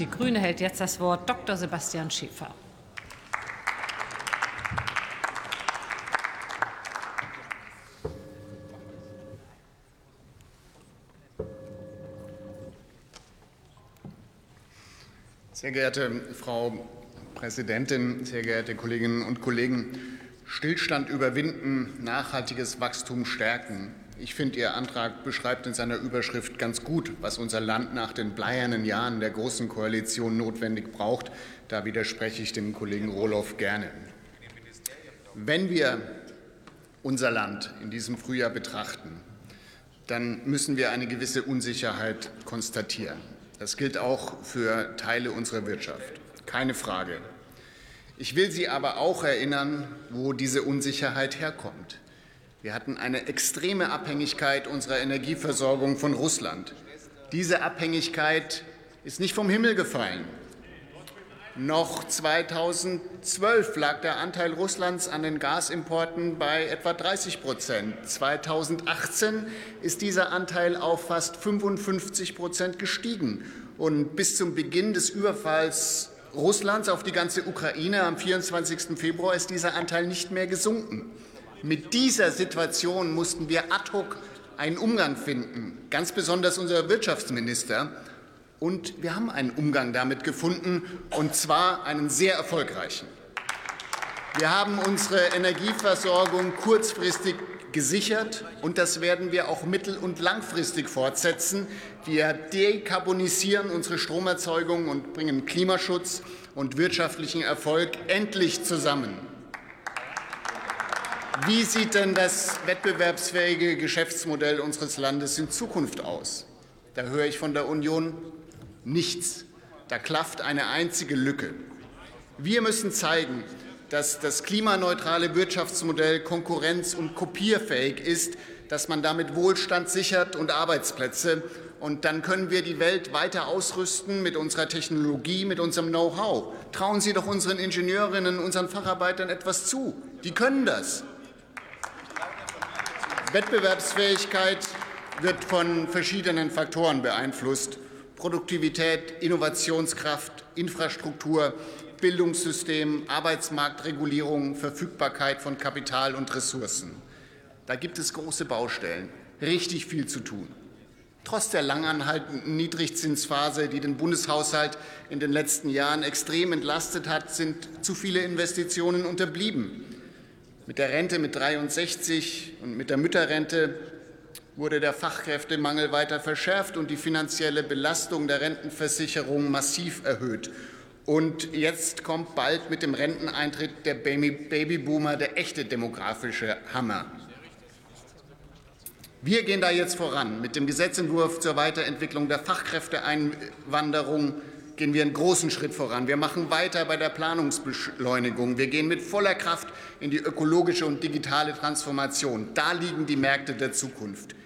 Die Grüne hält jetzt das Wort Dr. Sebastian Schäfer. Sehr geehrte Frau Präsidentin, sehr geehrte Kolleginnen und Kollegen! Stillstand überwinden, nachhaltiges Wachstum stärken. Ich finde, Ihr Antrag beschreibt in seiner Überschrift ganz gut, was unser Land nach den bleiernen Jahren der Großen Koalition notwendig braucht. Da widerspreche ich dem Kollegen Rohloff gerne. Wenn wir unser Land in diesem Frühjahr betrachten, dann müssen wir eine gewisse Unsicherheit konstatieren. Das gilt auch für Teile unserer Wirtschaft, keine Frage. Ich will Sie aber auch erinnern, wo diese Unsicherheit herkommt. Wir hatten eine extreme Abhängigkeit unserer Energieversorgung von Russland. Diese Abhängigkeit ist nicht vom Himmel gefallen. Noch 2012 lag der Anteil Russlands an den Gasimporten bei etwa 30 Prozent. 2018 ist dieser Anteil auf fast 55 Prozent gestiegen. Und bis zum Beginn des Überfalls Russlands auf die ganze Ukraine am 24. Februar ist dieser Anteil nicht mehr gesunken. Mit dieser Situation mussten wir ad hoc einen Umgang finden, ganz besonders unser Wirtschaftsminister. Und wir haben einen Umgang damit gefunden, und zwar einen sehr erfolgreichen. Wir haben unsere Energieversorgung kurzfristig gesichert, und das werden wir auch mittel- und langfristig fortsetzen. Wir dekarbonisieren unsere Stromerzeugung und bringen Klimaschutz und wirtschaftlichen Erfolg endlich zusammen. Wie sieht denn das wettbewerbsfähige Geschäftsmodell unseres Landes in Zukunft aus? Da höre ich von der Union nichts. Da klafft eine einzige Lücke. Wir müssen zeigen, dass das klimaneutrale Wirtschaftsmodell konkurrenz- und kopierfähig ist, dass man damit Wohlstand sichert und Arbeitsplätze. Und dann können wir die Welt weiter ausrüsten mit unserer Technologie, mit unserem Know-how. Trauen Sie doch unseren Ingenieurinnen, unseren Facharbeitern etwas zu. Die können das. Wettbewerbsfähigkeit wird von verschiedenen Faktoren beeinflusst. Produktivität, Innovationskraft, Infrastruktur, Bildungssystem, Arbeitsmarktregulierung, Verfügbarkeit von Kapital und Ressourcen. Da gibt es große Baustellen, richtig viel zu tun. Trotz der langanhaltenden Niedrigzinsphase, die den Bundeshaushalt in den letzten Jahren extrem entlastet hat, sind zu viele Investitionen unterblieben. Mit der Rente mit 63 und mit der Mütterrente wurde der Fachkräftemangel weiter verschärft und die finanzielle Belastung der Rentenversicherung massiv erhöht. Und jetzt kommt bald mit dem Renteneintritt der Babyboomer der echte demografische Hammer. Wir gehen da jetzt voran. Mit dem Gesetzentwurf zur Weiterentwicklung der Fachkräfteeinwanderung gehen wir einen großen Schritt voran. Wir machen weiter bei der Planungsbeschleunigung. Wir gehen mit voller Kraft in die ökologische und digitale Transformation. Da liegen die Märkte der Zukunft.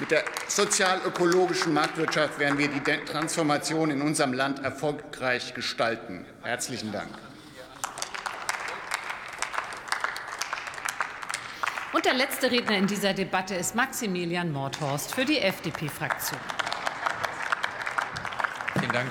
Mit der sozial-ökologischen Marktwirtschaft werden wir die Transformation in unserem Land erfolgreich gestalten. Herzlichen Dank. Und der letzte Redner in dieser Debatte ist Maximilian Mordhorst für die FDP-Fraktion. Vielen Dank.